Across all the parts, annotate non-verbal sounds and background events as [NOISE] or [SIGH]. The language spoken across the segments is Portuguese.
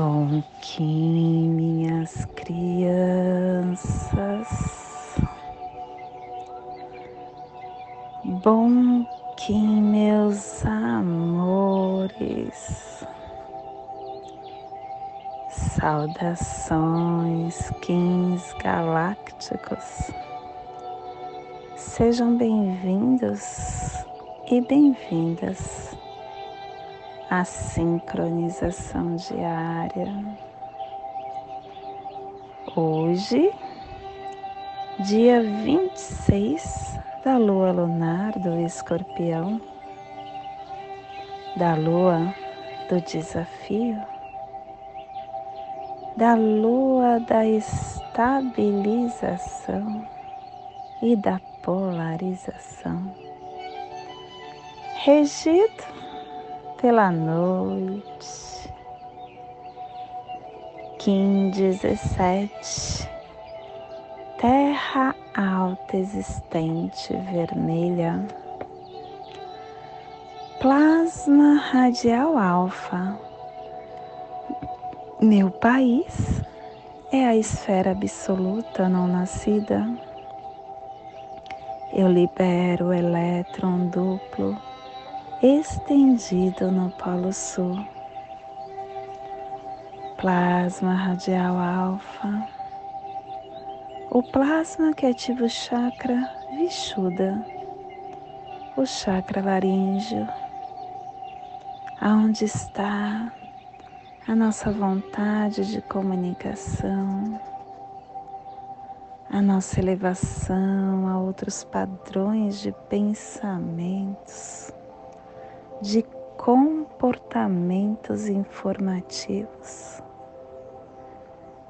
Bom Kim, minhas crianças. Bom Kim, meus amores. Saudações, Kins galácticos. Sejam bem-vindos e bem-vindas à sincronização diária. Hoje, dia 26 da lua lunar do escorpião, da lua do desafio, da lua da estabilização e da polarização, regido pela noite. Kim 17 Terra alta existente vermelha Plasma radial alfa Meu país é a esfera absoluta não nascida. Eu libero o elétron duplo estendido no Polo Sul. Plasma radial alfa. O plasma que ativa o chakra Vishuddha, o chakra laríngeo, aonde está a nossa vontade de comunicação, a nossa elevação a outros padrões de pensamentos de comportamentos informativos.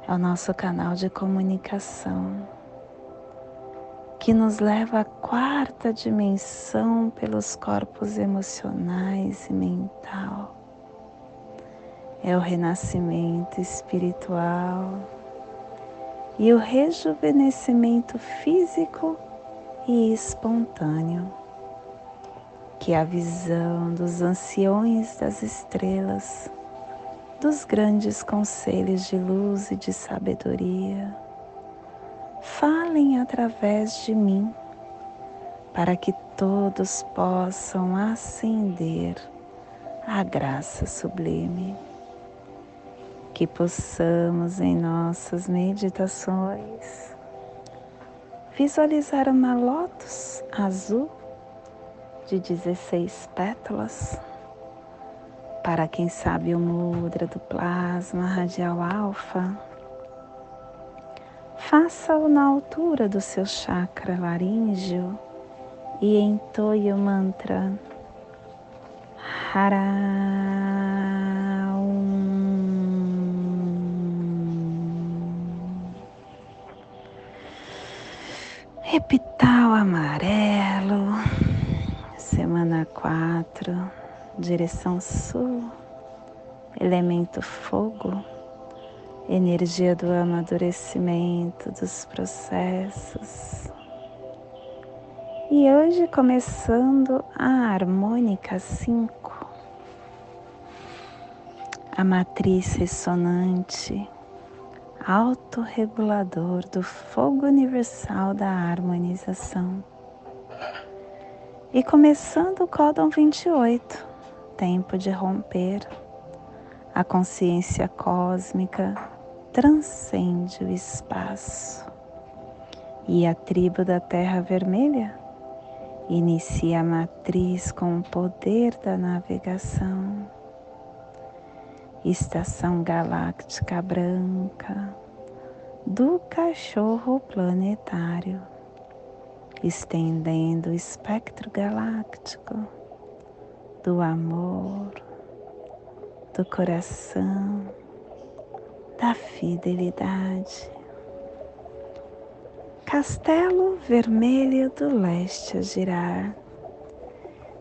É o nosso canal de comunicação que nos leva à quarta dimensão pelos corpos emocionais e mental. É o renascimento espiritual e o rejuvenescimento físico e espontâneo que a visão dos anciões das estrelas, dos grandes conselhos de luz e de sabedoria, falem através de mim, para que todos possam ascender à graça sublime. Que possamos em nossas meditações visualizar uma lótus azul de 16 pétalas. Para quem sabe o mudra do plasma radial alfa, faça-o na altura do seu chakra laríngeo e entoie o mantra Hara. Epital amarelo semana 4, direção sul, elemento fogo, energia do amadurecimento dos processos. E hoje começando a harmônica 5, a matriz ressonante, autorregulador do fogo universal da harmonização e começando o códon 28, tempo de romper, a consciência cósmica transcende o espaço. E a tribo da Terra Vermelha inicia a matriz com o poder da navegação. Estação galáctica branca do cachorro planetário estendendo o espectro galáctico do amor, do coração, da fidelidade. Castelo Vermelho do Leste a girar.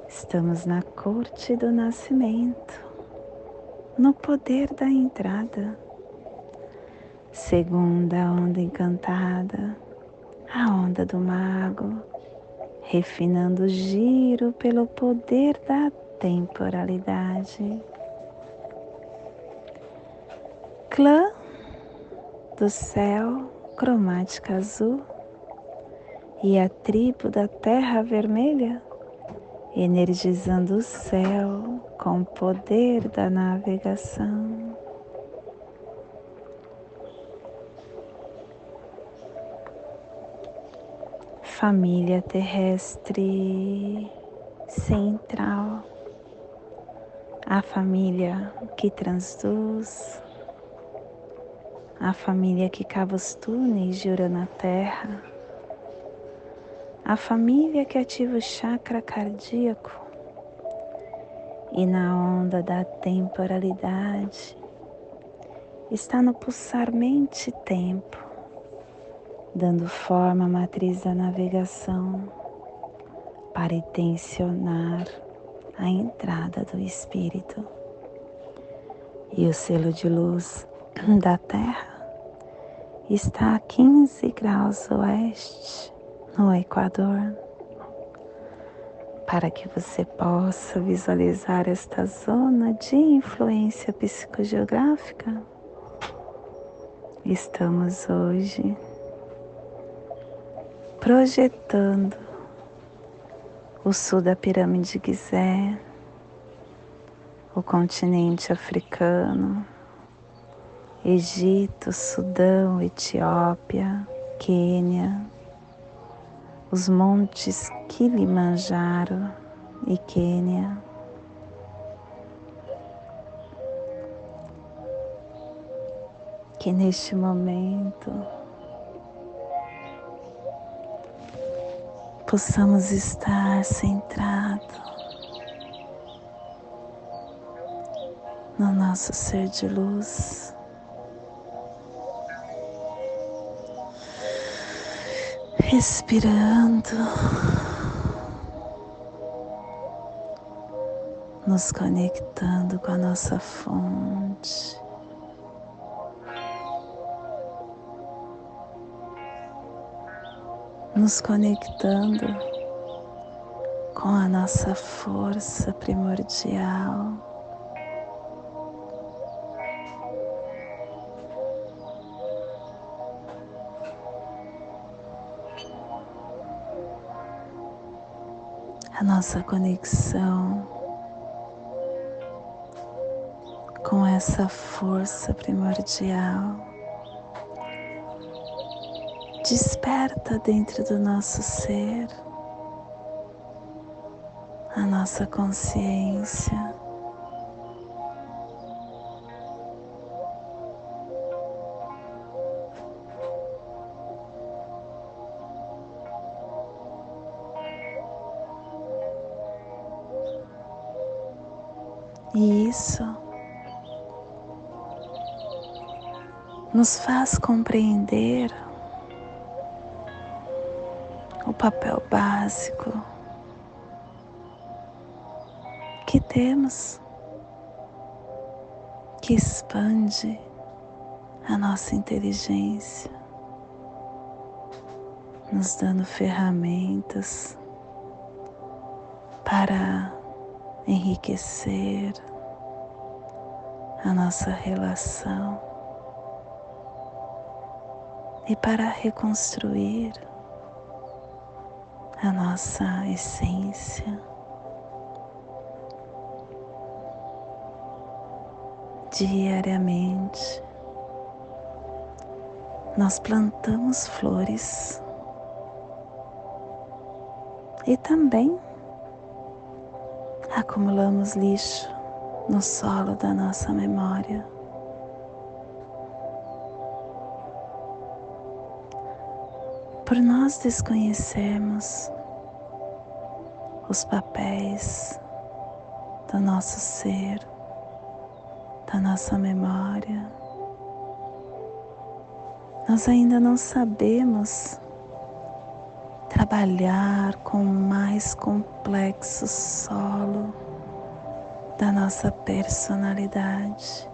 Estamos na corte do nascimento, no poder da entrada. Segunda onda encantada a onda do mago, refinando o giro pelo poder da temporalidade. clã do céu cromática azul e a tribo da terra vermelha, energizando o céu com o poder da navegação. Família terrestre central, a família que transduz, a família que cava os túneis de na Terra, a família que ativa o chakra cardíaco. E na onda da temporalidade está no pulsar mente-tempo, dando forma à matriz da navegação para intencionar a entrada do Espírito. E o selo de luz [CLEARS THROAT] da Terra está a 15 graus oeste no Equador, para que você possa visualizar esta zona de influência psicogeográfica. Estamos hoje projetando o sul da pirâmide Gizé, o continente africano, Egito, Sudão, Etiópia, Quênia, os montes Kilimanjaro e Quênia. Que neste momento possamos estar centrado no nosso ser de luz. respirando, nos conectando com a nossa fonte. Nos conectando com a nossa força primordial. a nossa conexão com essa força primordial desperta dentro do nosso ser a nossa consciência. E isso nos faz compreender papel básico que temos, que expande a nossa inteligência, nos dando ferramentas para enriquecer a nossa relação e para reconstruir a nossa essência. Diariamente, nós plantamos flores e também acumulamos lixo no solo da nossa memória. Por nós desconhecermos os papéis do nosso ser, da nossa memória, nós ainda não sabemos trabalhar com o mais complexo solo da nossa personalidade,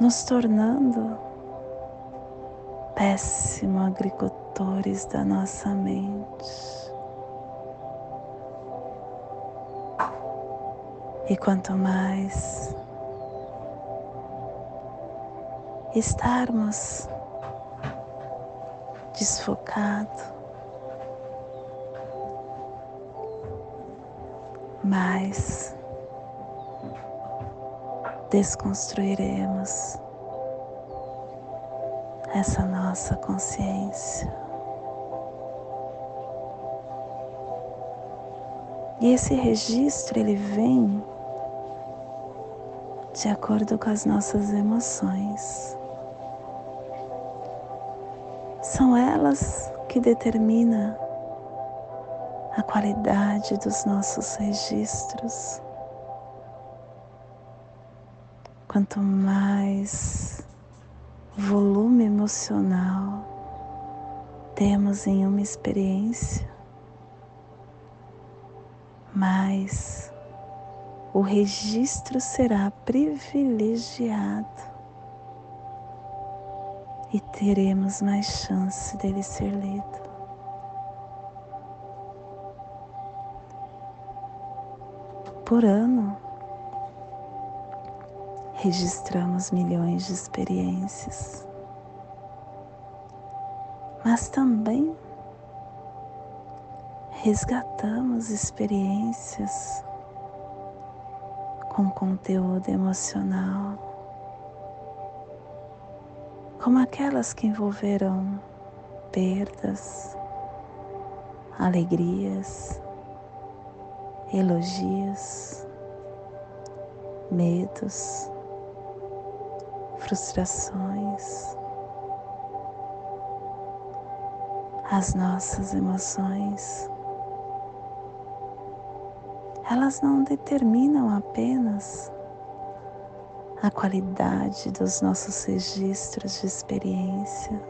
nos tornando péssimos agricultores da nossa mente. E quanto mais estarmos desfocados, mas desconstruiremos essa nossa consciência. E esse registro ele vem de acordo com as nossas emoções. São elas que determinam a qualidade dos nossos registros. Quanto mais volume emocional temos em uma experiência, mais o registro será privilegiado e teremos mais chance dele ser lido. Por ano, registramos milhões de experiências, mas também resgatamos experiências com conteúdo emocional, como aquelas que envolveram perdas, alegrias, elogios, medos, frustrações, as nossas emoções elas não determinam apenas a qualidade dos nossos registros de experiência,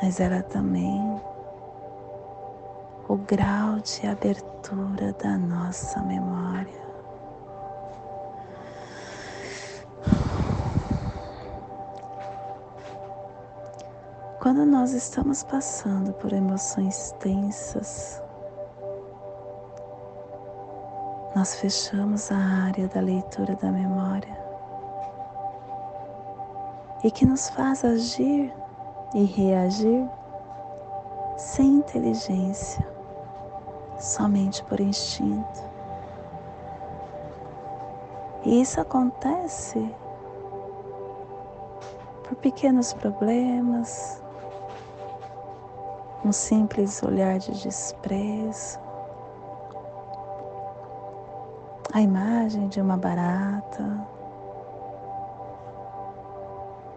mas ela também o grau de abertura da nossa memória. Quando nós estamos passando por emoções tensas, nós fechamos a área da leitura da memória e que nos faz agir e reagir sem inteligência, somente por instinto. E isso acontece por pequenos problemas, um simples olhar de desprezo, a imagem de uma barata.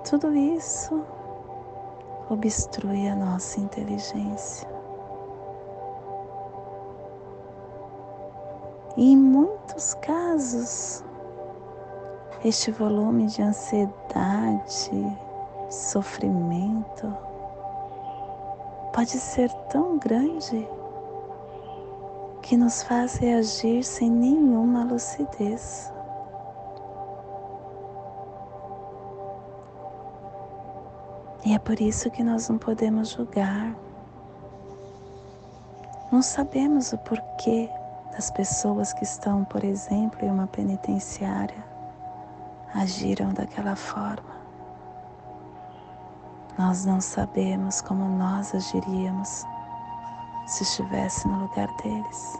Tudo isso obstrui a nossa inteligência. E em muitos casos, este volume de ansiedade, sofrimento, pode ser tão grande que nos faz reagir sem nenhuma lucidez. E é por isso que nós não podemos julgar. Não sabemos o porquê das pessoas que estão, por exemplo, em uma penitenciária agiram daquela forma. Nós não sabemos como nós agiríamos se estivesse no lugar deles.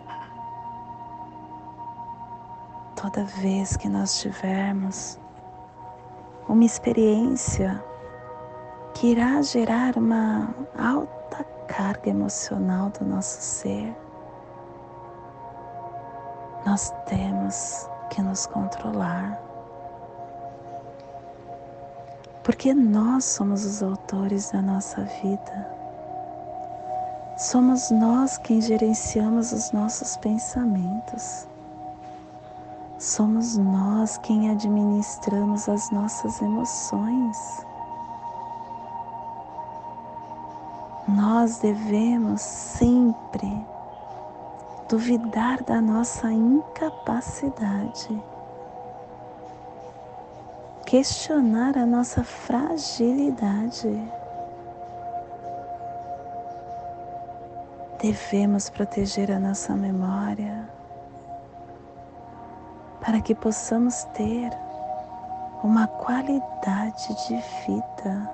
Toda vez que nós tivermos uma experiência que irá gerar uma alta carga emocional do nosso ser, nós temos que nos controlar. Porque nós somos os autores da nossa vida. Somos nós quem gerenciamos os nossos pensamentos. Somos nós quem administramos as nossas emoções. Nós devemos sempre duvidar da nossa incapacidade, questionar a nossa fragilidade. devemos proteger a nossa memória para que possamos ter uma qualidade de vida.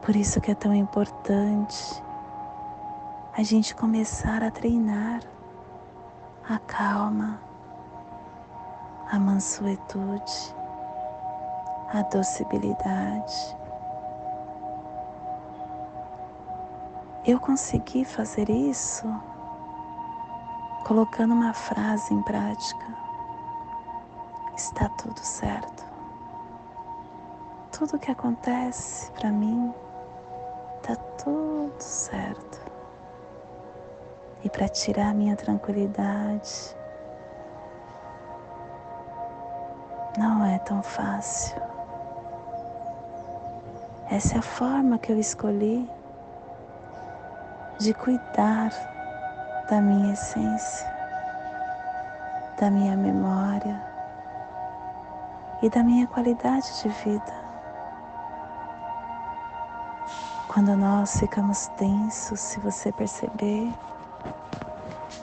Por isso que é tão importante a gente começar a treinar a calma, a mansuetude, a docibilidade. Eu consegui fazer isso colocando uma frase em prática. Está tudo certo. Tudo que acontece para mim está tudo certo. E para tirar minha tranquilidade, não é tão fácil. Essa é a forma que eu escolhi de cuidar da minha essência, da minha memória e da minha qualidade de vida. Quando nós ficamos tensos, se você perceber,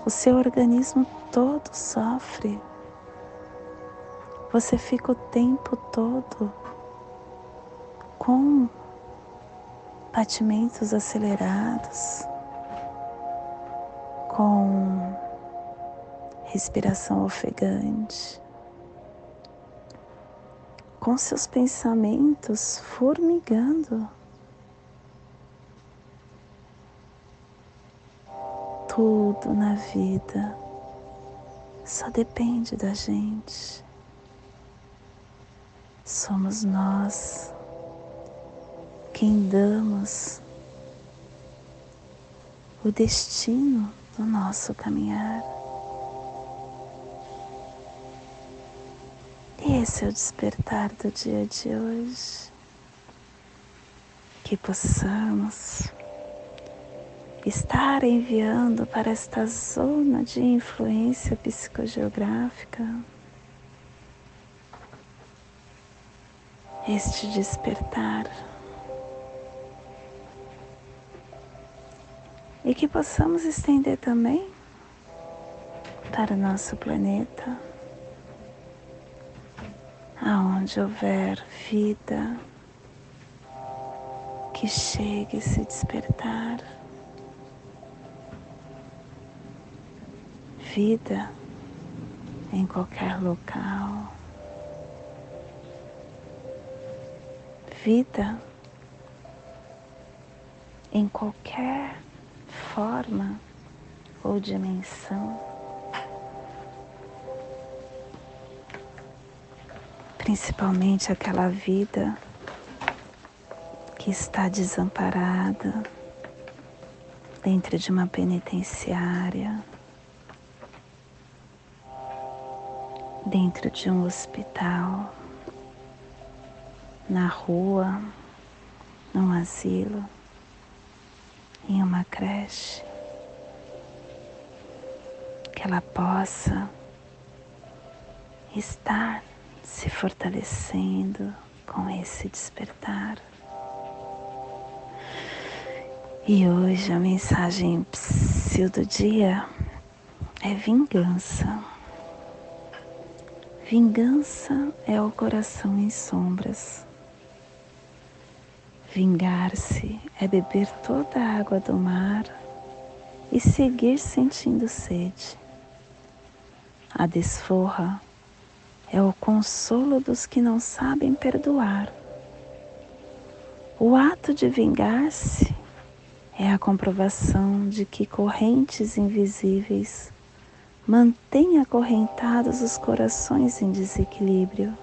o seu organismo todo sofre. Você fica o tempo todo com batimentos acelerados com respiração ofegante, com seus pensamentos formigando. Tudo na vida só depende da gente. Somos nós quem damos o destino do nosso caminhar. Esse é o despertar do dia de hoje. Que possamos estar enviando para esta zona de influência psicogeográfica este despertar. e que possamos estender também para o nosso planeta, aonde houver vida, que chegue a se despertar. Vida em qualquer local. Vida em qualquer forma ou dimensão. Principalmente aquela vida que está desamparada dentro de uma penitenciária, dentro de um hospital, na rua, num asilo em uma creche, que ela possa estar se fortalecendo com esse despertar. E hoje a mensagem psil do dia é vingança. Vingança é o coração em sombras Vingar-se é beber toda a água do mar e seguir sentindo sede. A desforra é o consolo dos que não sabem perdoar. O ato de vingar-se é a comprovação de que correntes invisíveis mantêm acorrentados os corações em desequilíbrio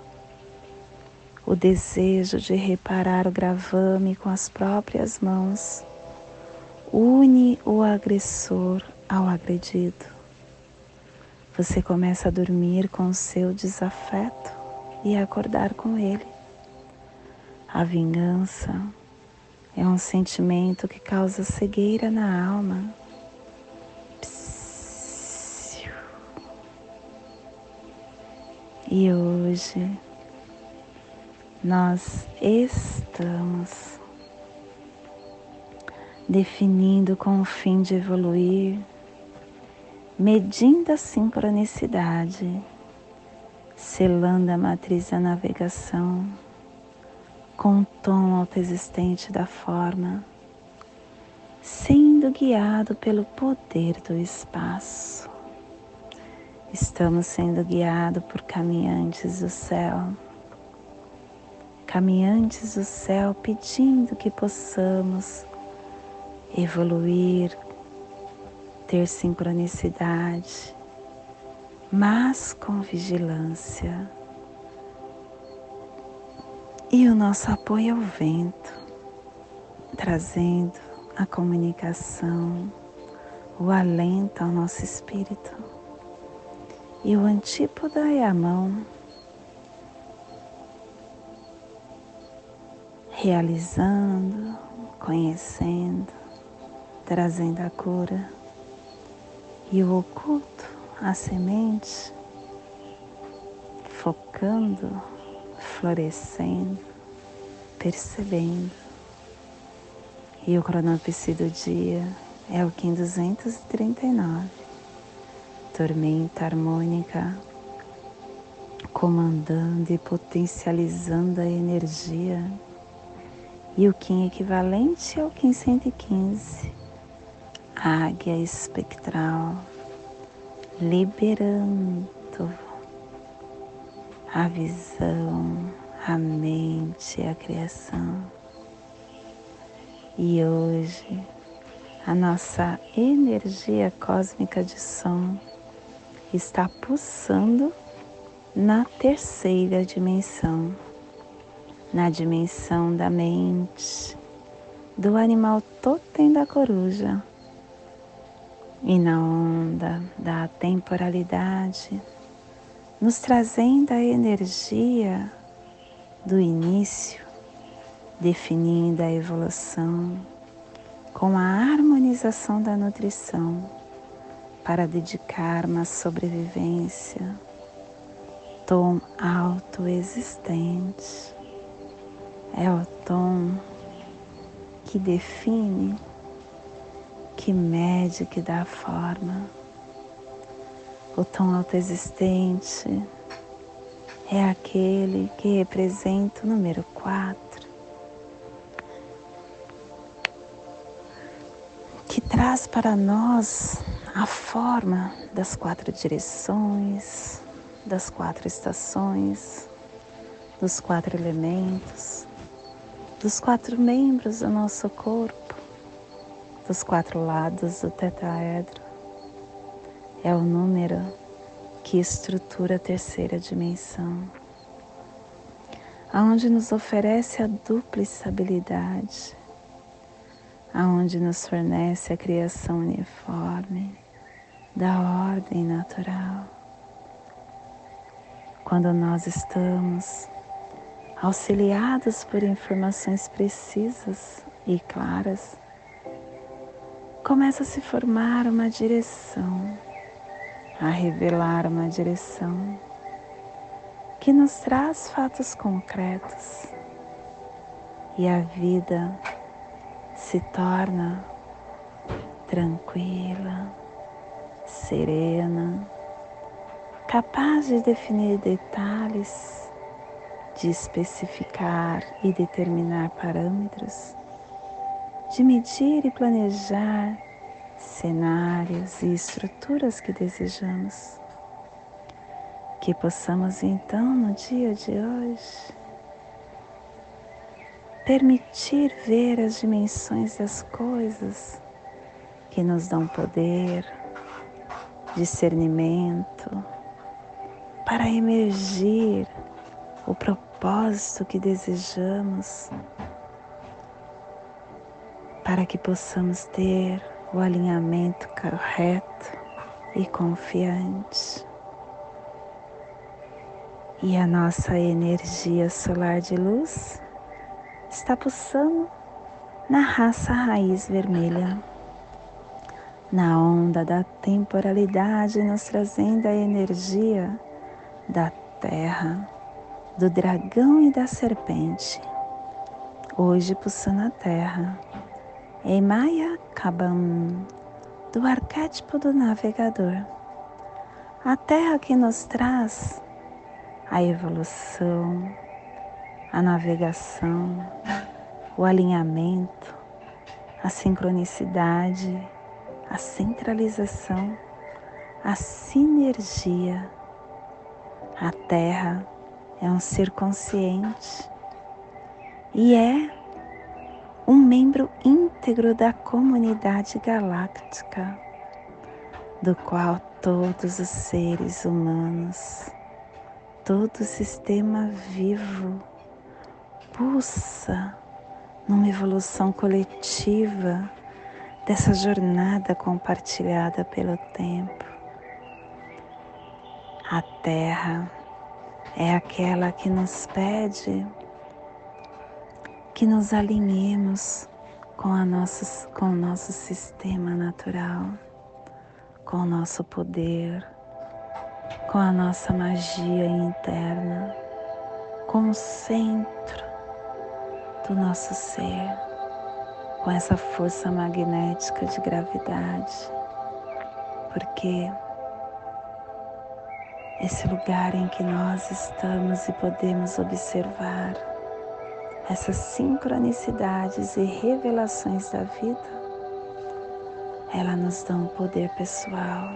o desejo de reparar o gravame com as próprias mãos une o agressor ao agredido. Você começa a dormir com o seu desafeto e a acordar com ele. A vingança é um sentimento que causa cegueira na alma. E hoje nós estamos definindo com o fim de evoluir, medindo a sincronicidade, selando a matriz da navegação com o tom autoexistente da forma, sendo guiado pelo poder do espaço. Estamos sendo guiados por caminhantes do céu, caminhantes do céu pedindo que possamos evoluir, ter sincronicidade, mas com vigilância. E o nosso apoio ao vento, trazendo a comunicação, o alento ao nosso espírito. E o antípoda é a mão, realizando, conhecendo, trazendo a cura e o oculto, a semente, focando, florescendo, percebendo. E o cronopsi do dia é o Kim 239, tormenta harmônica, comandando e potencializando a energia. E o Kim equivalente ao Kim 115 águia espectral, liberando a visão, a mente, a criação. E hoje a nossa energia cósmica de som está pulsando na terceira dimensão, na dimensão da mente, do animal totem da coruja e na onda da temporalidade, nos trazendo a energia do início, definindo a evolução com a harmonização da nutrição para dedicar uma sobrevivência, tom autoexistente. É o tom que define que mede, que dá forma. O tom autoexistente é aquele que representa o número quatro, que traz para nós a forma das quatro direções, das quatro estações, dos quatro elementos, dos quatro membros do nosso corpo dos quatro lados do tetraedro é o número que estrutura a terceira dimensão, aonde nos oferece a dupla estabilidade, aonde nos fornece a criação uniforme da ordem natural. Quando nós estamos auxiliados por informações precisas e claras, começa a se formar uma direção, a revelar uma direção que nos traz fatos concretos e a vida se torna tranquila, serena, capaz de definir detalhes, de especificar e determinar parâmetros de medir e planejar cenários e estruturas que desejamos. Que possamos então, no dia de hoje, permitir ver as dimensões das coisas que nos dão poder, discernimento, para emergir o propósito que desejamos para que possamos ter o alinhamento correto e confiante. E a nossa energia solar de luz está pulsando na raça raiz vermelha, na onda da temporalidade, nos trazendo a energia da terra, do dragão e da serpente. Hoje pulsando a terra Emaya Kabam, do arquétipo do navegador. A Terra que nos traz a evolução, a navegação, o alinhamento, a sincronicidade, a centralização, a sinergia. A Terra é um ser consciente e é um membro íntegro da comunidade galáctica, do qual todos os seres humanos, todo o sistema vivo pulsa numa evolução coletiva dessa jornada compartilhada pelo tempo. A Terra é aquela que nos pede que nos alinhemos com, a nossa, com o nosso sistema natural, com o nosso poder, com a nossa magia interna, com o centro do nosso ser, com essa força magnética de gravidade, porque esse lugar em que nós estamos e podemos observar essas sincronicidades e revelações da vida, ela nos dá um poder pessoal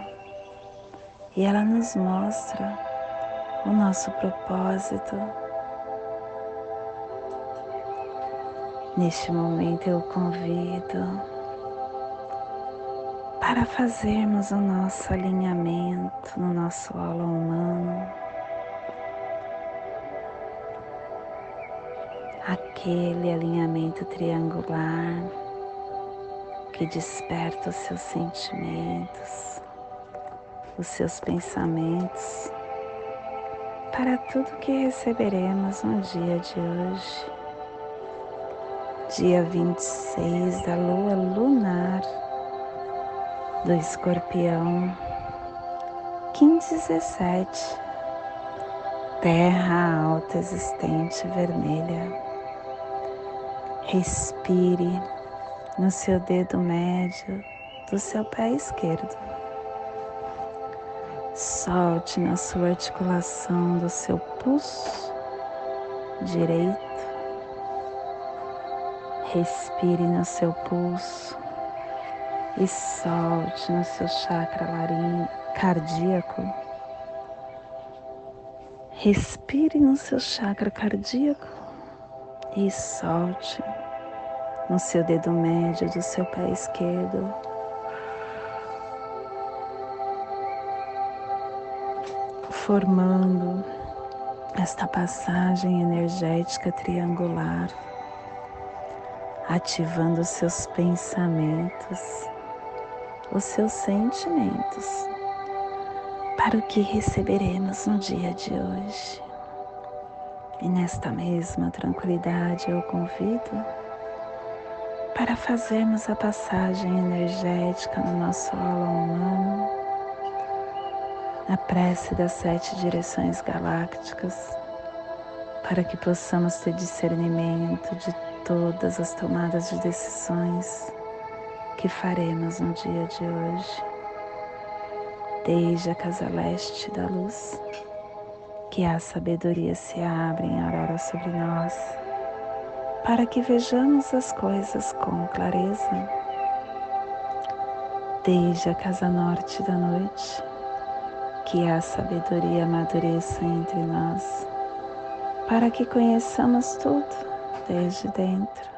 e ela nos mostra o nosso propósito. Neste momento eu convido para fazermos o nosso alinhamento no nosso aula humano. Aquele alinhamento triangular que desperta os seus sentimentos, os seus pensamentos para tudo que receberemos no dia de hoje, dia 26 da lua lunar do escorpião, 1517, terra alta existente vermelha. Respire no seu dedo médio do seu pé esquerdo. Solte na sua articulação do seu pulso direito. Respire no seu pulso e solte no seu chakra laríngeo cardíaco. Respire no seu chakra cardíaco e solte no seu dedo médio do seu pé esquerdo. Formando esta passagem energética triangular, ativando seus pensamentos, os seus sentimentos, para o que receberemos no dia de hoje. E nesta mesma tranquilidade eu convido para fazermos a passagem energética no nosso aula humano, a prece das sete direções galácticas, para que possamos ter discernimento de todas as tomadas de decisões que faremos no dia de hoje, desde a casa leste da luz, que a sabedoria se abre em aurora sobre nós para que vejamos as coisas com clareza. Desde a casa norte da noite, que a sabedoria amadureça entre nós, para que conheçamos tudo desde dentro,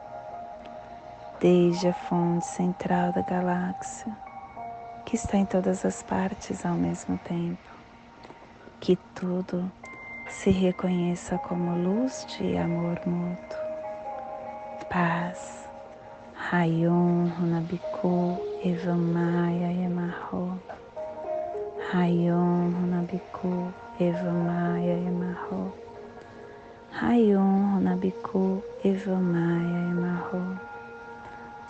Desde a fonte central da galáxia, que está em todas as partes ao mesmo tempo, que tudo se reconheça como luz de amor mútuo, paz, Rayon Runabiku Evamaya Emarro, Rayon Runabiku Evamaya Emarro. Rayon Runabiku Evamaya Emarro.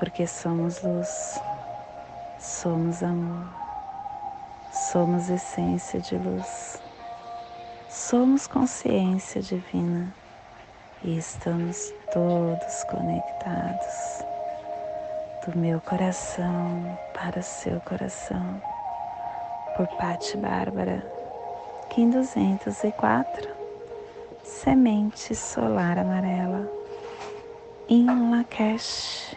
porque somos luz, somos amor, somos essência de luz, somos consciência divina e estamos todos conectados do meu coração para seu coração. Por Pati Bárbara Kim 204, Semente Solar Amarela. Em Lakesh,